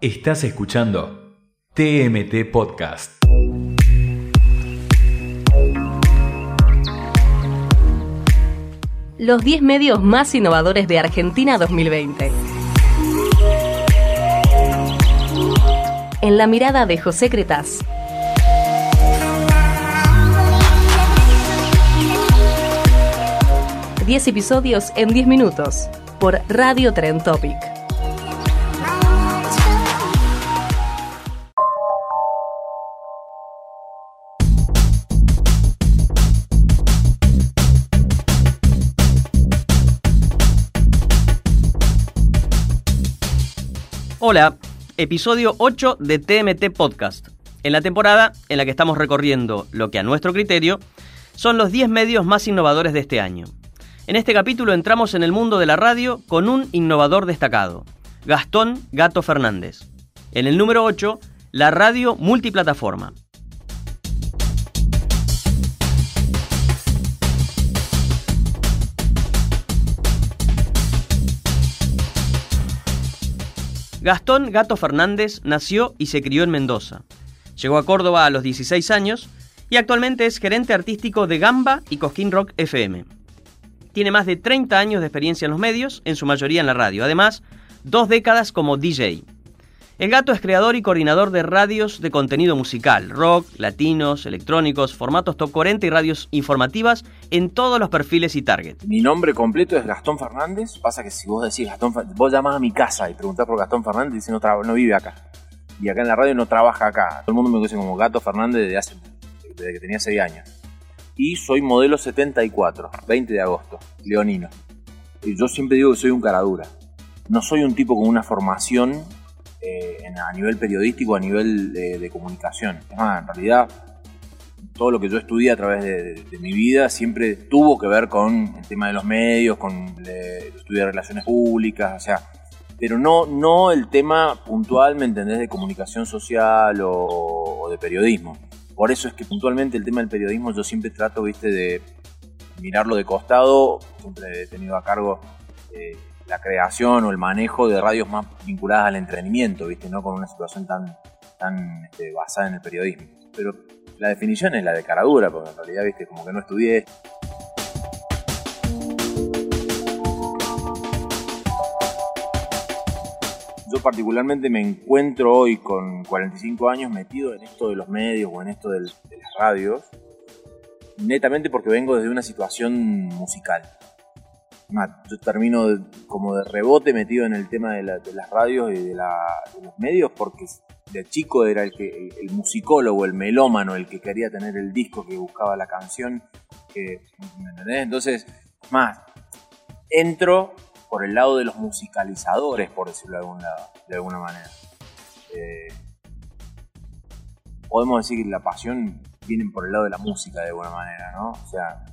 Estás escuchando TMT Podcast. Los 10 medios más innovadores de Argentina 2020. En la mirada de José Cretaz. Diez episodios en 10 minutos por Radio Tren Topic. Hola, episodio 8 de TMT Podcast, en la temporada en la que estamos recorriendo lo que a nuestro criterio son los 10 medios más innovadores de este año. En este capítulo entramos en el mundo de la radio con un innovador destacado, Gastón Gato Fernández. En el número 8, la radio multiplataforma. Gastón Gato Fernández nació y se crió en Mendoza. Llegó a Córdoba a los 16 años y actualmente es gerente artístico de Gamba y Cosquín Rock FM. Tiene más de 30 años de experiencia en los medios, en su mayoría en la radio. Además, dos décadas como DJ. El gato es creador y coordinador de radios de contenido musical, rock, latinos, electrónicos, formatos top 40 y radios informativas en todos los perfiles y target. Mi nombre completo es Gastón Fernández. Pasa que si vos decís Gastón vos llamás a mi casa y preguntás por Gastón Fernández y dice no, no vive acá. Y acá en la radio no trabaja acá. Todo el mundo me conoce como Gato Fernández desde, hace, desde que tenía 6 años. Y soy modelo 74, 20 de agosto, leonino. Y yo siempre digo que soy un caradura. No soy un tipo con una formación eh, en- a nivel periodístico, a nivel de, comunicación. Es más, en realidad todo lo que yo estudié a través de, de- de mi vida siempre tuvo que ver con el tema de los medios, con el estudio de relaciones públicas, o sea, pero no, no el tema puntual, ¿me entendés?, de comunicación social o, o de periodismo. Por eso es que puntualmente el tema del periodismo yo siempre trato, viste, de mirarlo de costado, siempre he tenido a cargo eh, la creación o el manejo de radios más vinculadas al entretenimiento, viste, no con una situación tan, tan este, basada en el periodismo. Pero la definición es la de caradura, porque en realidad, viste, como que no estudié. Yo particularmente me encuentro hoy con 45 años metido en esto de los medios o en esto de las radios, netamente porque vengo desde una situación musical. Yo termino de- como de rebote metido en el tema de, la- de las radios y de, la- de los medios porque de chico era el, que, el, el musicólogo, el melómano, el que quería tener el disco, que buscaba la canción, que, ¿me entendés? Entonces, más, entro por el lado de los musicalizadores, por decirlo de, algún de alguna manera. Eh, podemos decir que la pasión viene por el lado de la música de alguna manera, ¿no? O sea,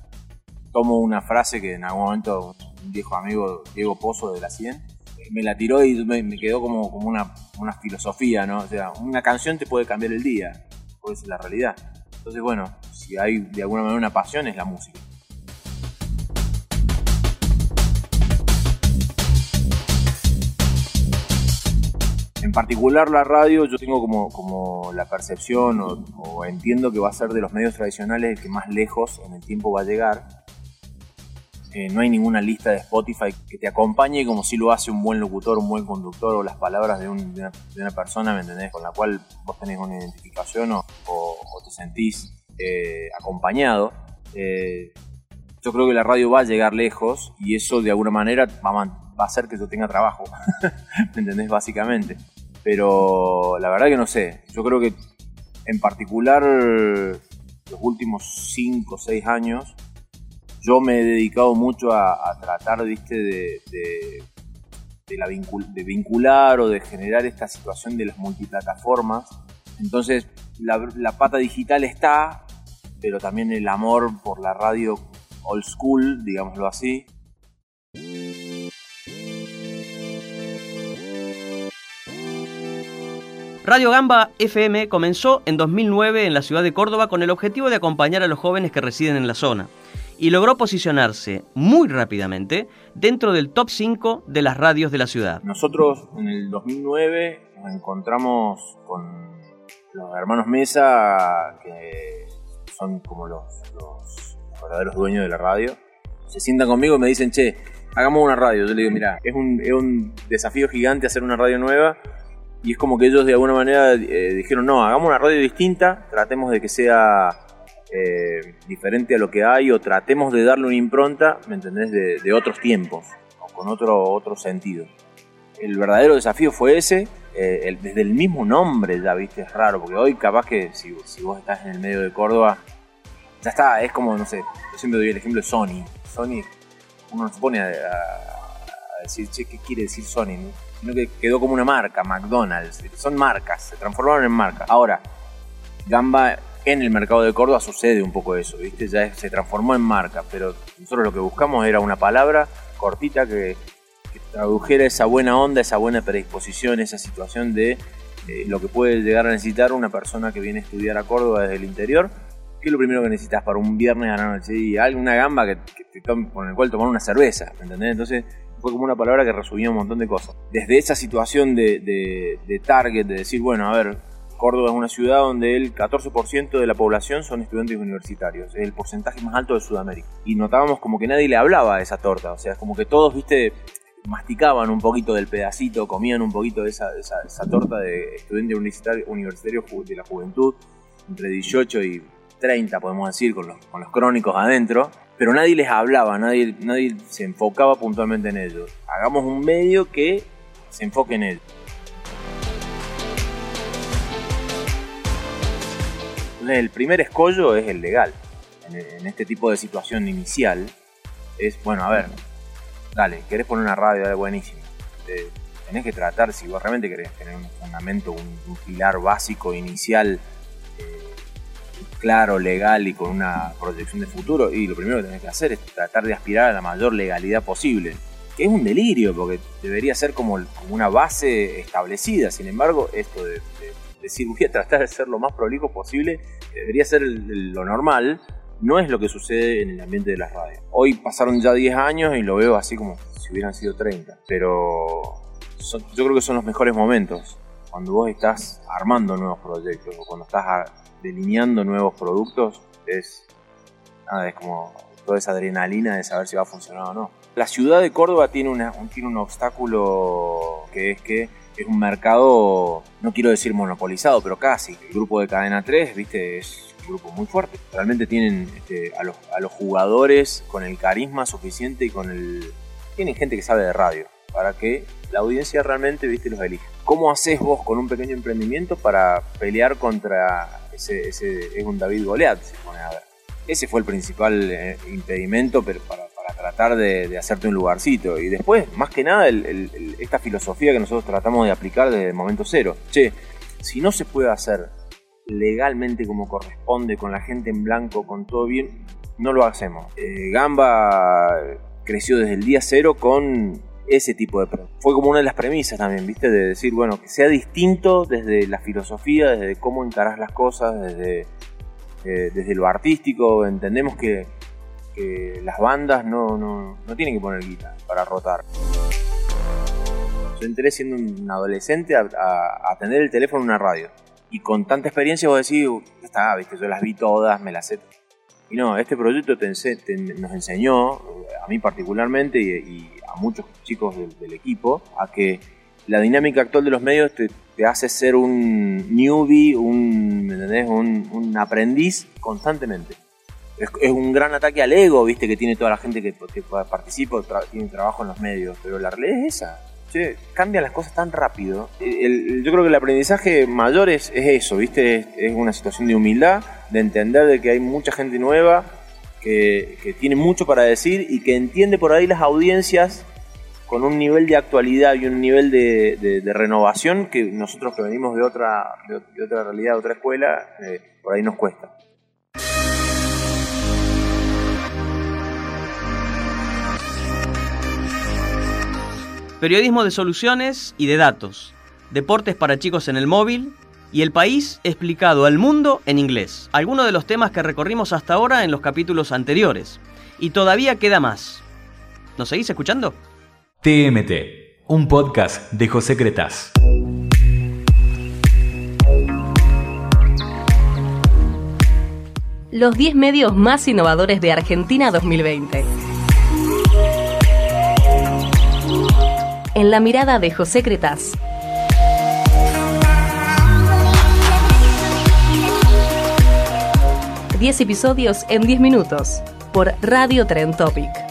tomo una frase que en algún momento un viejo amigo, Diego Pozo de la 100, me la tiró y me, me quedó como, como una, una filosofía, ¿no? O sea, una canción te puede cambiar el día, puede ser la realidad. Entonces, bueno, si hay de alguna manera una pasión es la música. En particular la radio, yo tengo como, como la percepción o, o entiendo que va a ser de los medios tradicionales el que más lejos en el tiempo va a llegar. Eh, no hay ninguna lista de Spotify que te acompañe como si lo hace un buen locutor, un buen conductor o las palabras de, un- una, persona, ¿me entendés? Con la cual vos tenés una identificación o, te sentís eh, acompañado. Eh, yo creo que la radio va a llegar lejos y eso de alguna manera va a, man- va a hacer que yo tenga trabajo, ¿me entendés? Básicamente. Pero la verdad que no sé, yo creo que en particular los últimos 5 o 6 años yo me he dedicado mucho a, tratar, viste, de, de- de la vincul- de vincular o de generar esta situación de las multiplataformas. Entonces, la, la pata digital está, pero también el amor por la radio old school, digámoslo así. Radio Gamba FM comenzó en 2009 en la ciudad de Córdoba con el objetivo de acompañar a los jóvenes que residen en la zona y logró posicionarse muy rápidamente dentro del top 5 de las radios de la ciudad. Nosotros en el 2009 nos encontramos con los hermanos Mesa, que son como los, los verdaderos dueños de la radio. Se sientan conmigo y me dicen, che, hagamos una radio. Yo le digo, mira, es un, es un desafío gigante hacer una radio nueva. Y es como que ellos de alguna manera eh, dijeron, no, hagamos una radio distinta, tratemos de que sea eh, diferente a lo que hay o tratemos de darle una impronta, ¿me entendés?, de, de otros tiempos o con otro, otro sentido. El verdadero desafío fue ese, eh, desde el mismo nombre ya, viste, es raro, porque hoy capaz que si, si vos estás en el medio de Córdoba, ya está, es como, no sé, yo siempre doy el ejemplo de Sony. Sony, uno no se pone a, decir, che, ¿qué quiere decir Sony? no? Sino que quedó como una marca, McDonald's, son marcas, se transformaron en marcas. Ahora, Gamba en el mercado de Córdoba sucede un poco eso, ¿viste? Ya se transformó en marca, pero nosotros lo que buscamos era una palabra cortita que, que tradujera esa buena onda, esa buena predisposición, esa situación de eh, lo que puede llegar a necesitar una persona que viene a estudiar a Córdoba desde el interior. ¿Qué es lo primero que necesitas para un viernes a la noche? Y alguna gamba con el cual tomar una cerveza, ¿me entendés? Entonces fue como una palabra que resumía un montón de cosas. Desde esa situación de target, de decir, bueno, a ver, Córdoba es una ciudad donde el 14% de la población son estudiantes universitarios, el porcentaje más alto de Sudamérica. Y notábamos como que nadie le hablaba a esa torta, o sea, es como que todos, viste, masticaban un poquito del pedacito, comían un poquito de esa, torta de estudiante universitario, universitario de la juventud, entre 18 y 30, podemos decir, con los, con los crónicos adentro, pero nadie les hablaba, nadie, nadie se enfocaba puntualmente en ellos. Hagamos un medio que se enfoque en ellos. El primer escollo es el legal. En, este tipo de situación inicial, es, bueno, a ver, dale, querés poner una radio, dale, buenísimo. Eh, tenés que tratar, si vos realmente querés tener un fundamento, un, pilar básico, inicial, eh, claro, legal y con una proyección de futuro, y lo primero que tenés que hacer es tratar de aspirar a la mayor legalidad posible. Que es un delirio, porque debería ser como, una base establecida. Sin embargo, esto de decir voy a tratar de ser lo más prolijo posible, debería ser lo normal, no es lo que sucede en el ambiente de las radios. Hoy pasaron ya 10 años y lo veo así como si hubieran sido 30, pero yo creo que son los mejores momentos cuando vos estás armando nuevos proyectos o cuando estás delineando nuevos productos, es, nada, es como toda esa adrenalina de saber si va a funcionar o no. La ciudad de Córdoba tiene, una, un, tiene un obstáculo que es que es un mercado, no quiero decir monopolizado, pero casi. El grupo de Cadena 3, viste, es un grupo muy fuerte. Realmente tienen este, a, los, jugadores con el carisma suficiente y con el... Tienen gente que sabe de radio para que la audiencia realmente, viste, los elija. ¿Cómo haces vos con un pequeño emprendimiento para pelear contra ese, ese es un David Goliat, se pone a ver? Ese fue el principal eh, impedimento pero para, para tratar de, hacerte un lugarcito. Y después, más que nada, esta filosofía que nosotros tratamos de aplicar desde el momento cero. Che, si no se puede hacer legalmente como corresponde, con la gente en blanco, con todo bien, no lo hacemos. Eh, Gamba creció desde el día cero con ese tipo de... Fue como una de las premisas también, ¿viste? De decir, bueno, que sea distinto desde la filosofía, desde cómo encarás las cosas, desde, eh, desde lo artístico. Entendemos que, que las bandas no, no, no tienen que poner guita para rotar. Yo entré siendo un adolescente a, atender el teléfono en una radio. Y con tanta experiencia vos decís, "Uh, ya está, viste, yo las vi todas, me las sé. Y no, este proyecto te ense- te- nos enseñó, a mí particularmente y, y a muchos chicos del, del equipo, a que la dinámica actual de los medios te, te hace ser un newbie, un, ¿me entendés? un, un aprendiz constantemente. Es, un gran ataque al ego, viste, que tiene toda la gente que, participa, tra- tiene trabajo en los medios, pero la realidad es esa. Cambian las cosas tan rápido. Yo creo que el aprendizaje mayor es, es eso, ¿viste? Es, una situación de humildad, de entender de que hay mucha gente nueva que, tiene mucho para decir y que entiende por ahí las audiencias con un nivel de actualidad y un nivel de, de- de renovación que nosotros que venimos de otra, de otra realidad, de otra escuela, eh, por ahí nos cuesta. Periodismo de soluciones y de datos. Deportes para chicos en el móvil. Y el país explicado al mundo en inglés. Algunos de los temas que recorrimos hasta ahora en los capítulos anteriores. Y todavía queda más. ¿Nos seguís escuchando? TMT, un podcast de José Cretas. Los 10 medios más innovadores de Argentina 2020. En la mirada de José Cretaz. Diez episodios en 10 minutos por Radio Tren Topic.